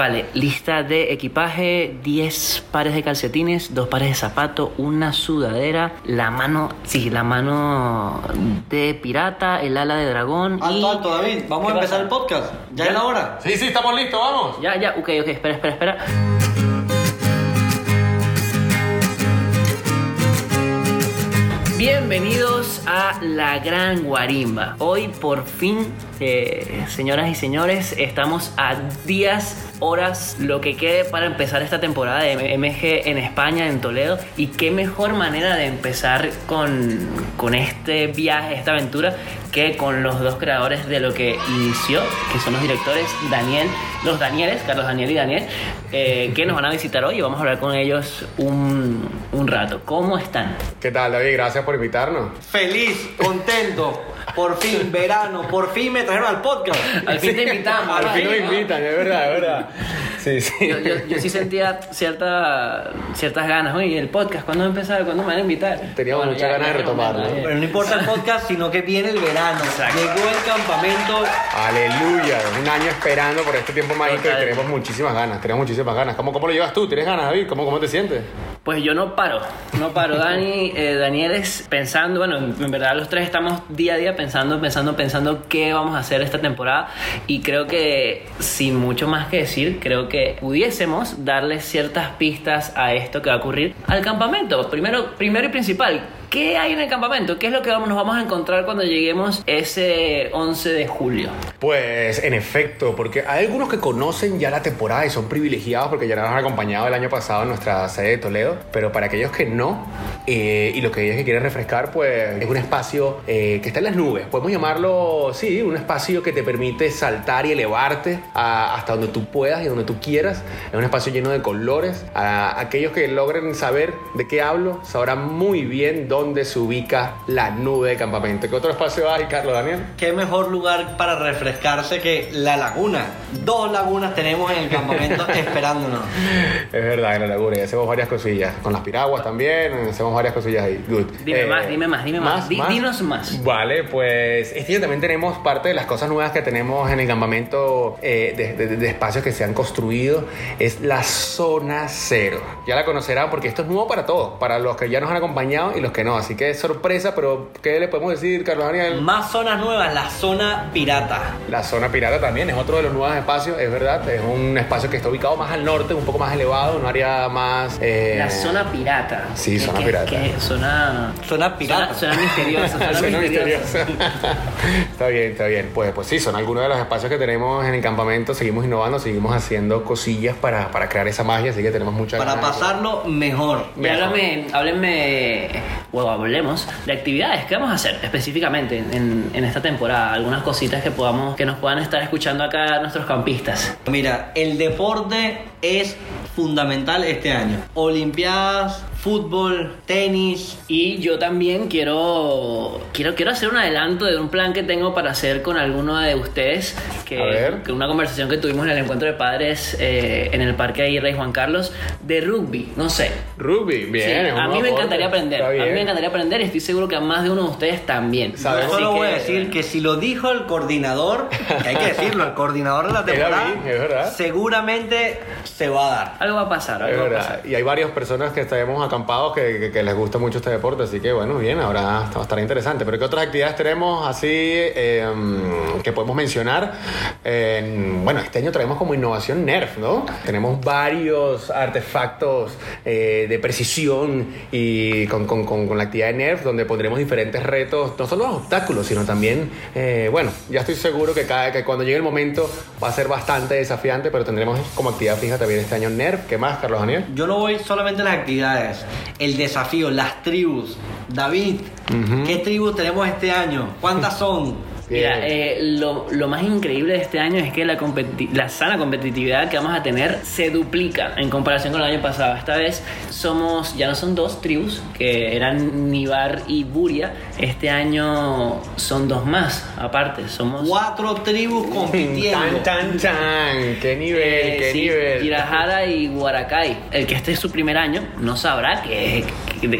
Vale, lista de equipaje, 10 pares de calcetines, 2 pares de zapatos, una sudadera, la mano, sí, la mano de pirata, el ala de dragón y... Alto, alto, David. Vamos ¿Qué a empezar pasa? el podcast. Ya Ya. es la hora. Sí, sí, estamos listos, vamos. Ya, ya, ok, ok, espera, espera, espera. Bienvenidos a La Gran Guarimba. Hoy por fin, eh, señoras y señores, estamos a días, horas, lo que quede para empezar esta temporada de MG en España, en Toledo. Y qué mejor manera de empezar con, con este viaje, esta aventura, que con los dos creadores de lo que inició, que son los directores Daniel, los Danieles, Carlos Daniel y Daniel, eh, que nos van a visitar hoy y vamos a hablar con ellos un, un rato. ¿Cómo están? ¿Qué tal, David? Gracias por invitarnos. Feliz, contento. Por fin, verano. Por fin me trajeron al podcast. Al fin te invitamos. Al fin nos invitan, es verdad, es verdad. Sí, sí. Yo, yo- yo sí sentía cierta, ciertas ganas. Oye, el podcast, ¿cuándo va a empezar? ¿Cuándo me van a invitar? Teníamos muchas ganas de momento, retomarlo. ya. Pero no importa el podcast, sino que viene el verano. Exacto. Llegó el campamento. Aleluya, un año esperando por este tiempo mágico y tenemos muchísimas ganas, tenemos muchísimas ganas. ¿Cómo, cómo lo llevas tú? ¿Tienes ganas, David? ¿Cómo, cómo te sientes? Pues yo no paro, no paro. Dani, eh, Daniel es pensando, bueno, en en verdad los tres estamos día a día pensando, pensando, pensando qué vamos a hacer esta temporada y creo que sin mucho más que decir, creo que pudiésemos darle ciertas pistas a esto que va a ocurrir al campamento. Primero, primero y principal, ¿qué hay en el campamento? ¿Qué es lo que vamos- nos vamos a encontrar cuando lleguemos ese 11 de julio? Pues en efecto, porque hay algunos que conocen ya la temporada y son privilegiados porque ya nos han acompañado el año pasado en nuestra sede de Toledo, pero para aquellos que no eh, y los que ellos que quieren refrescar, pues es un espacio eh, que está en las nubes. Podemos llamarlo, sí, un espacio que te permite saltar y elevarte a- hasta donde tú puedas y donde tú quieras. Es un espacio lleno de colores. A aquellos que logren saber de qué hablo sabrán muy bien dónde se ubica la nube de campamento. ¿Qué otro espacio hay, Carlos Daniel? Qué mejor lugar para refrescarse que la laguna. Dos lagunas tenemos en el campamento esperándonos. Es verdad, en la laguna y hacemos varias cosillas. Con las piraguas también, hacemos varias cosillas ahí. Good. Dime Eh, más, dime más, dime más. Di- dinos más. Vale, pues este año también tenemos parte de las cosas nuevas que tenemos en el campamento eh, de, de- de espacios que se han construido. Es la zona cero. Ya la conocerán porque esto es nuevo para todos, para los que ya nos han acompañado y los que no. Así que es sorpresa, pero ¿qué le podemos decir, Carlos Daniel? Más zonas nuevas, la zona pirata. La zona pirata también es otro de los nuevos espacios, es verdad. Es un espacio que está ubicado más al norte, un poco más elevado, un área más. eh, La zona pirata. Sí, ¿Qué- zona pirata. qué? Zona... Zona pirata. Suena, Suena misterioso. misterioso. está bien, está bien. Pues, pues sí, son algunos de los espacios que tenemos en el campamento. Seguimos innovando, seguimos haciendo cosillas para, para crear esa magia, así que tenemos mucha Para ganas. pasarlo mejor. Y Mejor. háblame, háblenme, o hablemos de actividades que vamos a hacer específicamente en, en esta temporada. Algunas cositas que podamos, que nos puedan estar escuchando acá nuestros campistas. Mira, el deporte es fundamental este año. Olimpiadas, fútbol, tenis. Y yo también quiero, quiero, quiero hacer un adelanto de un plan que tengo para hacer con alguno de ustedes. Que, A ver. que una conversación que tuvimos en el encuentro de padres eh, en el Parque ahí Rey Juan Carlos de rugby. No sé. Rugby, bien. Sí, a mí me aporte. encantaría aprender. A mí me encantaría aprender y estoy seguro que a más de uno de ustedes también. Yo Así solo voy a decir que si lo dijo el coordinador, que hay que decirlo, el coordinador de la temporada, es verdad. seguramente se va a dar. Algo va a pasar, Es algo va a verdad. pasar. Y hay varias personas que estaremos acampados que, que- que les gusta mucho este deporte, así que bueno, bien, ahora va a estar interesante. Pero ¿qué otras actividades tenemos así eh, que podemos mencionar? Eh, bueno, este año traemos como innovación Nerf, ¿no? Tenemos varios artefactos eh, de precisión y con, con- con- con la actividad de Nerf, donde pondremos diferentes retos, no solo los obstáculos, sino también, eh, bueno, ya estoy seguro que, cada, que cuando llegue el momento va a ser bastante desafiante, pero tendremos como actividad fija también este año Nerf. ¿Qué más, Carlos Daniel? Yo no voy solamente a las actividades, el desafío, las tribus. David, ¿qué tribus tenemos este año? ¿Cuántas son? Mira, eh, lo, lo más increíble de este año es que la, la sana competitividad que vamos a tener se duplica en comparación con el año pasado. Esta vez somos, ya no son dos tribus, que eran Nibar y Buria. Este año son dos más, aparte. Somos Cuatro tribus compitiendo. Tan, tan, tan. ¿Qué nivel? Eh, ¿Qué sí, nivel? Tirajara y Huaracay. El que esté es su primer año no sabrá que, que- de,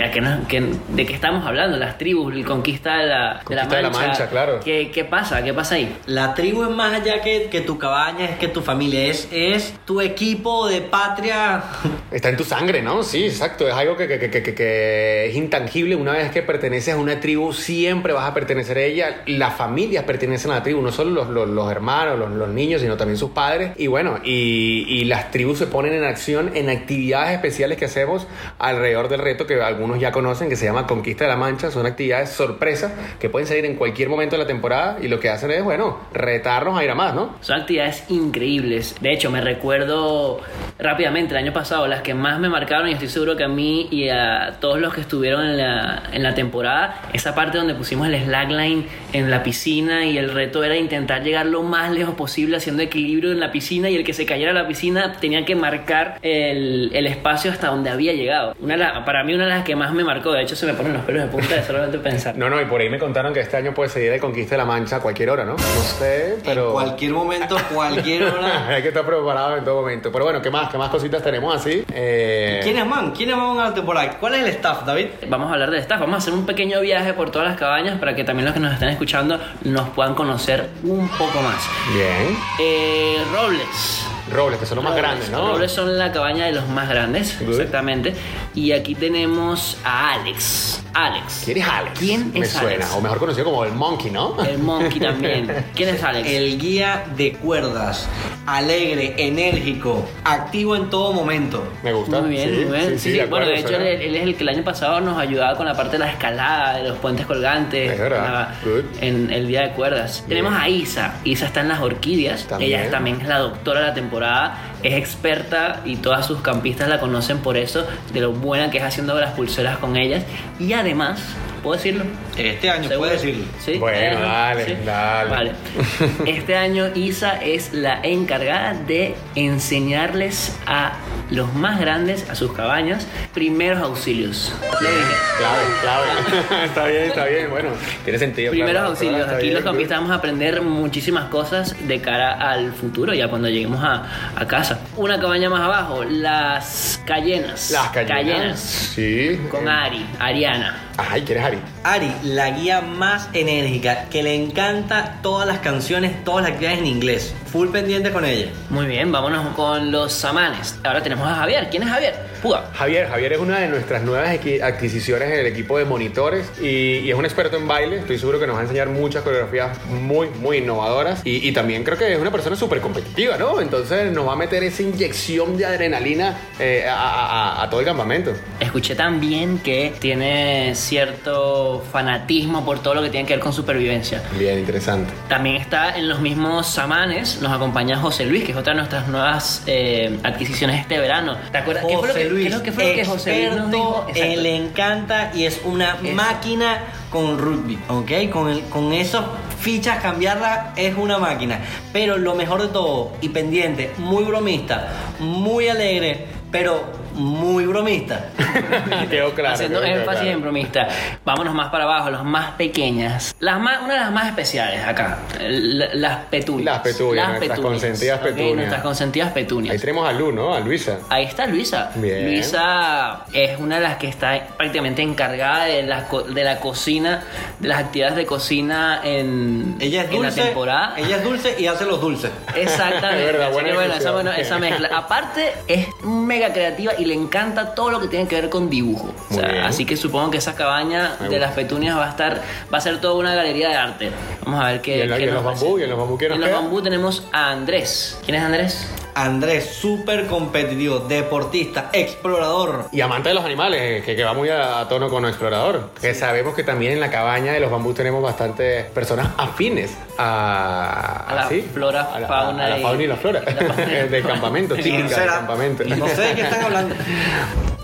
que de qué estamos hablando. Las tribus, el conquista de la, Conquista de la Mancha, claro. Que, que ¿Qué pasa? ¿Qué pasa ahí? La tribu es más allá que, que tu cabaña, es que tu familia, es, es tu equipo de patria. Está en tu sangre, ¿no? Sí, exacto. Es algo que, que- que- que- que es intangible. Una vez que perteneces a una tribu, siempre vas a pertenecer a ella. Las familias pertenecen a la tribu, no solo los, los- los hermanos, los, los niños, sino también sus padres. Y bueno, y, y las tribus se ponen en acción en actividades especiales que hacemos alrededor del reto que algunos ya conocen, que se llama Conquista de la Mancha. Son actividades sorpresa que pueden salir en cualquier momento de la temporada y lo que hacen es, bueno, retarnos a ir a más, ¿no? Son actividades increíbles. De hecho, me recuerdo rápidamente el año pasado, las que más me marcaron y estoy seguro que a mí y a todos los que estuvieron en la, en la temporada, esa parte donde pusimos el slackline en la piscina y el reto era intentar llegar lo más lejos posible haciendo equilibrio en la piscina y el que se cayera a la piscina tenía que marcar el, el espacio hasta donde había llegado. Una de la- para mí una de las que más me marcó, de hecho se me ponen los pelos de punta de solamente pensar. No, no, y por ahí me contaron que este año puede seguir el Conquista de la Mancha a cualquier hora, ¿no? No sé, pero... En cualquier momento, cualquier hora. Hay que estar preparado en todo momento. Pero bueno, ¿qué más? ¿Qué más cositas tenemos así? Eh, ¿Quiénes van? ¿Quiénes van a la temporada? ¿Cuál es el staff, David? Vamos a hablar del staff, vamos a hacer un pequeño viaje por todas las cabañas para que también los que nos están escuchando nos puedan conocer un poco más. Bien. Eh, Robles. Robles, que son los más grandes, ¿no? Robles son la cabaña de los más grandes, Good. exactamente. Y aquí tenemos a Alex. Alex. ¿Quién es Alex? ¿Quién Me es suena. Alex? O mejor conocido como el Monkey, ¿no? El Monkey también. ¿Quién es Alex? El guía de cuerdas. Alegre, enérgico, activo en todo momento. Me gusta. Muy bien, sí, muy bien. Sí, sí, Sí, de bueno, de acuerdo, hecho, él, él es el que el año pasado nos ayudaba con la parte de la escalada, de los puentes colgantes, Es verdad. en la- Good. en el día de cuerdas. Bien. Tenemos a Isa. Isa está en las orquídeas. También. Ella también es la doctora de la temporada. Es experta y todas sus campistas la conocen por eso, de lo buena que es haciendo las pulseras con ellas. Y además, ¿puedo decirlo? Este año, ¿Seguro? puedes decirlo. Sí, Bueno, eh, dale, dale. Vale. Este año Isa es la encargada de enseñarles a los más grandes, a sus cabañas, primeros auxilios. Lo dije. Clave, clave. está bien, está bien. Bueno, tiene sentido. Primeros claro, auxilios. Aquí bien, los campistas vamos a aprender muchísimas cosas de cara al futuro, ya cuando lleguemos a, a casa. Una cabaña más abajo, las Cayenas. Las cayenas. Cayenas. Sí. Con Ari, Ariana. Ay, ¿quién es Ari? Ari, la guía más enérgica, que le encanta todas las canciones, todas las actividades en inglés. Full pendiente con ella. Muy bien, vámonos con los samanes. Ahora tenemos a Javier. ¿Quién es Javier? Púa. Javier, Javier es una de nuestras nuevas adquisiciones en el equipo de monitores y, y es un experto en baile. Estoy seguro que nos va a enseñar muchas coreografías muy, muy innovadoras y, y también creo que es una persona súper competitiva, ¿no? Entonces nos va a meter esa inyección de adrenalina eh, a- a todo el campamento. Escuché también que tiene cierto fanatismo por todo lo que tiene que ver con supervivencia. Bien, interesante. También está en los mismos samanes, nos acompaña José Luis, que es otra de nuestras nuevas eh, adquisiciones este verano. ¿Te acuerdas? ¿Qué fue lo que, José Luis, qué lo que fue lo que José Luis nos dijo? experto, Exacto. le encanta y es una Eso. máquina con rugby, ¿ok? Con, el, con esas fichas cambiarla es una máquina. Pero lo mejor de todo, y pendiente, muy bromista, muy alegre, pero muy bromista. quedó claro. Haciendo quedó énfasis claro. en bromista. Vámonos más para abajo, los más pequeñas. Las más, una de las más especiales acá, l- las petunias. Las petunias, nuestras consentidas ok, petunias. Nuestras consentidas petunias. Ahí tenemos a Lu, ¿no? A Luisa. Ahí está Luisa. Bien. Luisa es una de las que está prácticamente encargada de la, de la cocina, de las actividades de cocina en, Ella es en la dulce. temporada. Ella es dulce y hace los dulces. Exactamente. Es verdad, buena que bueno, esa, bueno, esa mezcla. Aparte, es mega creativa y le encanta todo lo que tiene que ver con dibujo. O sea, así que supongo que esa cabaña de las petunias va a estar, va a ser toda una galería de arte. Vamos a ver qué. Y en la- qué y en nos los bambú, y en los bambú, ¿qué nos En los bambú tenemos a Andrés. ¿Quién es Andrés? Andrés, súper competitivo, deportista, explorador. Y amante de los animales, que, que va muy a, a tono con explorador. Que sabemos que también en la cabaña de los bambús tenemos bastantes personas afines a, A la ¿sí? flora, a la, fauna a la y- fauna y la flora y la fauna. del campamento, típica del campamento. No sé de qué están hablando.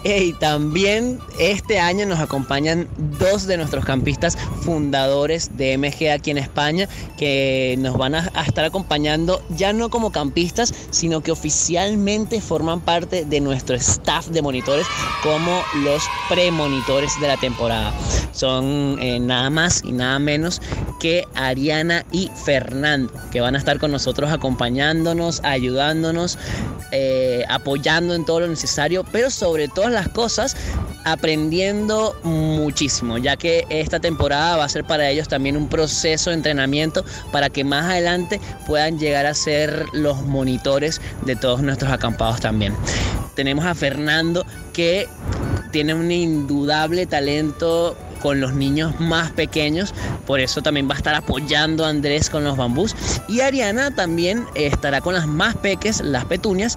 Y también este año nos acompañan dos de nuestros campistas fundadores de MG aquí en España que nos van a, a estar acompañando ya no como campistas, sino que oficialmente forman parte de nuestro staff de monitores como los premonitores de la temporada. Son eh, nada más y nada menos que Ariana y Fernando, que van a estar con nosotros acompañándonos, ayudándonos, eh, apoyando en todo lo necesario, pero sobre todas las cosas, aprendiendo muchísimo, ya que esta temporada va a ser para ellos también un proceso de entrenamiento para que más adelante puedan llegar a ser los monitores de todos nuestros acampados también. Tenemos a Fernando que tiene un indudable talento con los niños más pequeños, por eso también va a estar apoyando a Andrés con los bambús. Y Ariana también estará con las más peques, las petunias,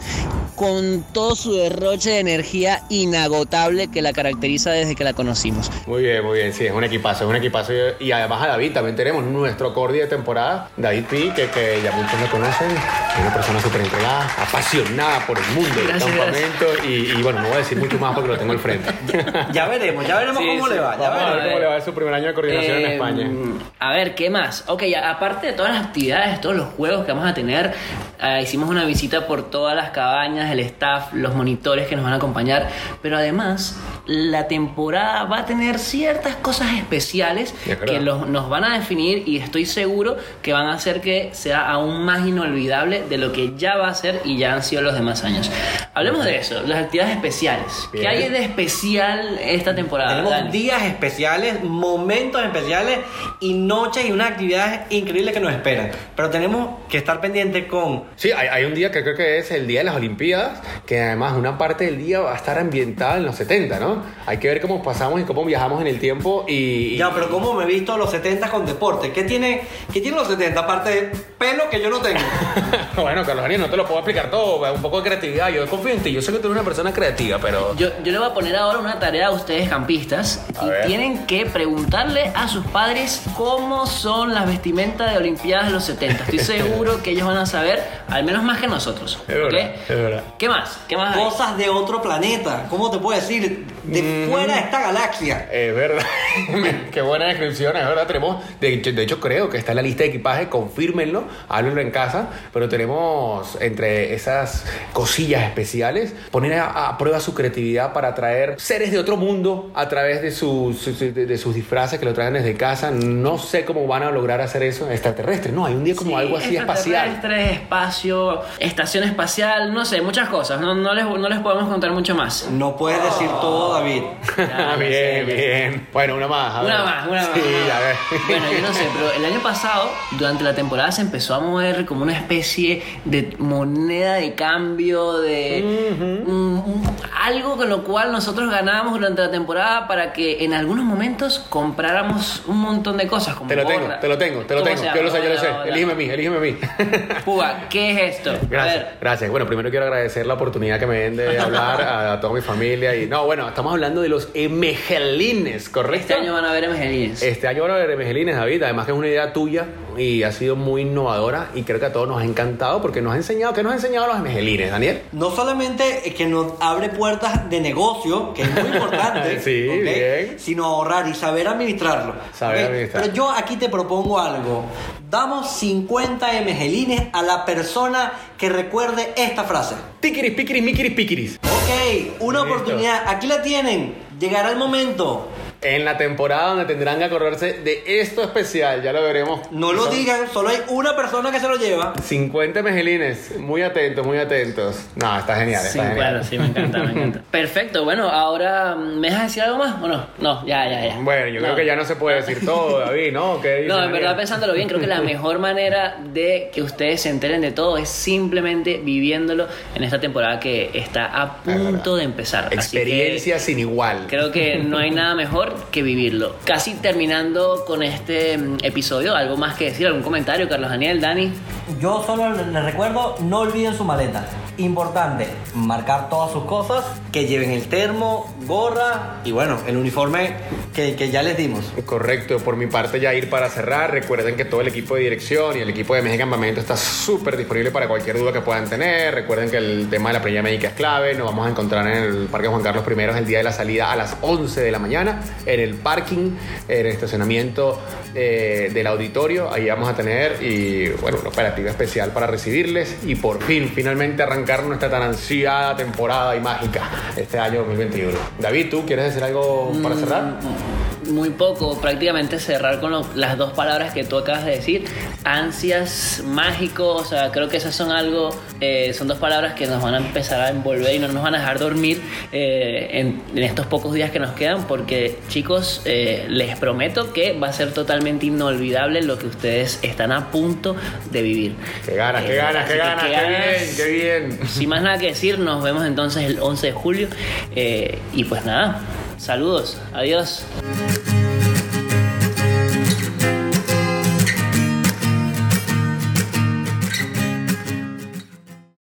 con todo su derroche de energía inagotable que la caracteriza desde que la conocimos. Muy bien, muy bien, sí, es un equipazo, es un equipazo. Y además a David también tenemos nuestro cordi de temporada, David Pi, que, que ya muchos lo conocen, es una persona súper entregada, apasionada por el mundo del campamento. Y, y bueno, no voy a decir mucho más porque lo tengo al frente. Ya veremos, ya veremos Sí, cómo sí. le va. Ya Vamos a veremos. ver cómo le va en su primer año de coordinación en Eh, España. A ver, ¿qué más? Ok, a- aparte de todas las actividades, todos los juegos que vamos a tener, eh, hicimos una visita por todas las cabañas, el staff, los monitores que nos van a acompañar, pero además la temporada va a tener ciertas cosas especiales que los- nos van a definir y estoy seguro que van a hacer que sea aún más inolvidable de lo que ya va a ser y ya han sido los demás años. Hablemos de eso, las actividades especiales. Bien. ¿Qué hay de especial esta temporada? Tenemos Dani? días especiales, momentos especiales y noches y unas actividades increíbles que nos esperan. Pero tenemos que estar pendientes con Sí, hay, hay un día que creo que es el día de las Olimpiadas, que además una parte del día va a estar ambientada en los 70, ¿no? Hay que ver cómo pasamos y cómo viajamos en el tiempo y... y- Ya, pero ¿cómo me he visto los 70 con deporte? ¿Qué tiene, qué tiene los 70? Aparte de pelo que yo no tengo. bueno, Carlos Daniel, no te lo puedo explicar todo, un poco de creatividad, yo confío en ti, yo sé que tú eres una persona creativa, pero... Yo, yo le voy a poner ahora una tarea a ustedes campistas A y ver. tienen que preguntarle a sus padres cómo son las vestimentas de Olimpiadas de los 70. Estoy seguro que ellos van a saber, al menos más que nosotros. Es verdad, ¿ok? es verdad. ¿Qué más? ¿Qué más hay? Cosas de otro planeta. ¿Cómo te puedo decir? De fuera de esta galaxia. Es verdad. Qué buena descripción, es verdad. Tenemos, de hecho, de hecho, creo que está en la lista de equipaje, confírmenlo, háblenlo en casa, pero tenemos entre esas cosillas especiales, poner a, a prueba su creatividad para atraer seres de otro mundo a través de sus, de, de sus disfraces que lo traen desde casa. No sé cómo van a lograr hacer eso extraterrestre. No, hay un día como Sí, algo así espacial. extraterrestres, espacio, estación espacial, no sé, muchas cosas. No, no les, no les podemos contar mucho más. No puedes decir todo, David. Ya, bien, bien. Bueno, una más. a Una ver. más, una más. Sí, una a más. ver. Bueno, yo no sé, pero el año pasado, durante la temporada, se empezó a mover como una especie de moneda de cambio, de un- un- algo con lo cual nosotros ganábamos durante la temporada para que en algunos momentos compráramos un montón de cosas. Como Te lo tengo, gorra. te lo tengo, te lo ¿Cómo tengo. se Yo lo llama? sé, yo lo sé. Hola, hola. Elígeme a mí, elígeme a mí. Puga, ¿qué es esto? A Gracias, ver, gracias. Bueno, primero quiero agradecer la oportunidad que me den de hablar a, a toda mi familia. Y no, bueno, estamos hablando de los emegelines, ¿correcto? este año van a ver emegelines. Este año van a ver emegelines, David. Además que es una idea tuya y ha sido muy innovadora y creo que a todos nos ha encantado porque nos ha enseñado, ¿qué nos ha enseñado los emegelines, Daniel? No solamente es que nos abre puertas de negocio, que es muy importante, Sí, bien. sino ahorrar y saber administrarlo. Saber ¿ok? administrar. Pero yo aquí te propongo algo. Damos 50 mgelines a la persona que recuerde esta frase. Tiquiris, piquiris, miquiris, piquiris. Ok, una Listo. oportunidad. Aquí la tienen. Llegará el momento. En la temporada donde tendrán que acordarse de esto especial, ya lo veremos. No lo digan, solo hay una persona que se lo lleva. 50 megelines, muy atentos, muy atentos. No, está genial, está Sí, genial. bueno, sí, me encanta, me encanta. Perfecto, bueno, ahora, ¿me dejas decir algo más o no? No, ya, ya, ya. Bueno, yo creo No. que ya no se puede decir todo, David, ¿no? ¿Qué dices, No, en verdad pensándolo bien, creo que la mejor manera de que ustedes se enteren de todo es simplemente viviéndolo en esta temporada que está a punto de empezar. Así que Experiencia sin igual. Creo que no hay nada mejor que vivirlo. Casi terminando con este mm, episodio, ¿algo más que decir? ¿Algún comentario, Carlos Daniel, Dani? Yo solo les recuerdo, no olviden su maleta. Importante, marcar todas sus cosas, que lleven el termo, gorra y bueno, el uniforme que, que ya les dimos. Correcto, por mi parte ya ir para cerrar. Recuerden que todo el equipo de dirección y el equipo de México Campamento está súper disponible para cualquier duda que puedan tener. Recuerden que el tema de la planilla médica es clave. Nos vamos a encontrar en el Parque Juan Carlos I el día de la salida a las 11 de la mañana en el parking, en el estacionamiento eh, del auditorio. Ahí vamos a tener y bueno, una operativa especial para recibirles y por fin, finalmente arrancar nuestra tan ansiada temporada y mágica este año 2021. David, ¿tú quieres decir algo para cerrar? Muy poco, prácticamente cerrar con lo- las dos palabras que tú acabas de decir, ansias, mágico, o sea, creo que esas son algo, eh, son dos palabras que nos van a empezar a envolver y no nos van a dejar dormir eh, en, en estos pocos días que nos quedan, porque chicos, eh, les prometo que va a ser totalmente inolvidable lo que ustedes están a punto de vivir. Qué ganas, qué Eh, ganas, qué que ganas, qué bien, qué bien. Sin más nada que decir, nos vemos entonces el 11 de julio. eh, y pues nada, saludos, adiós.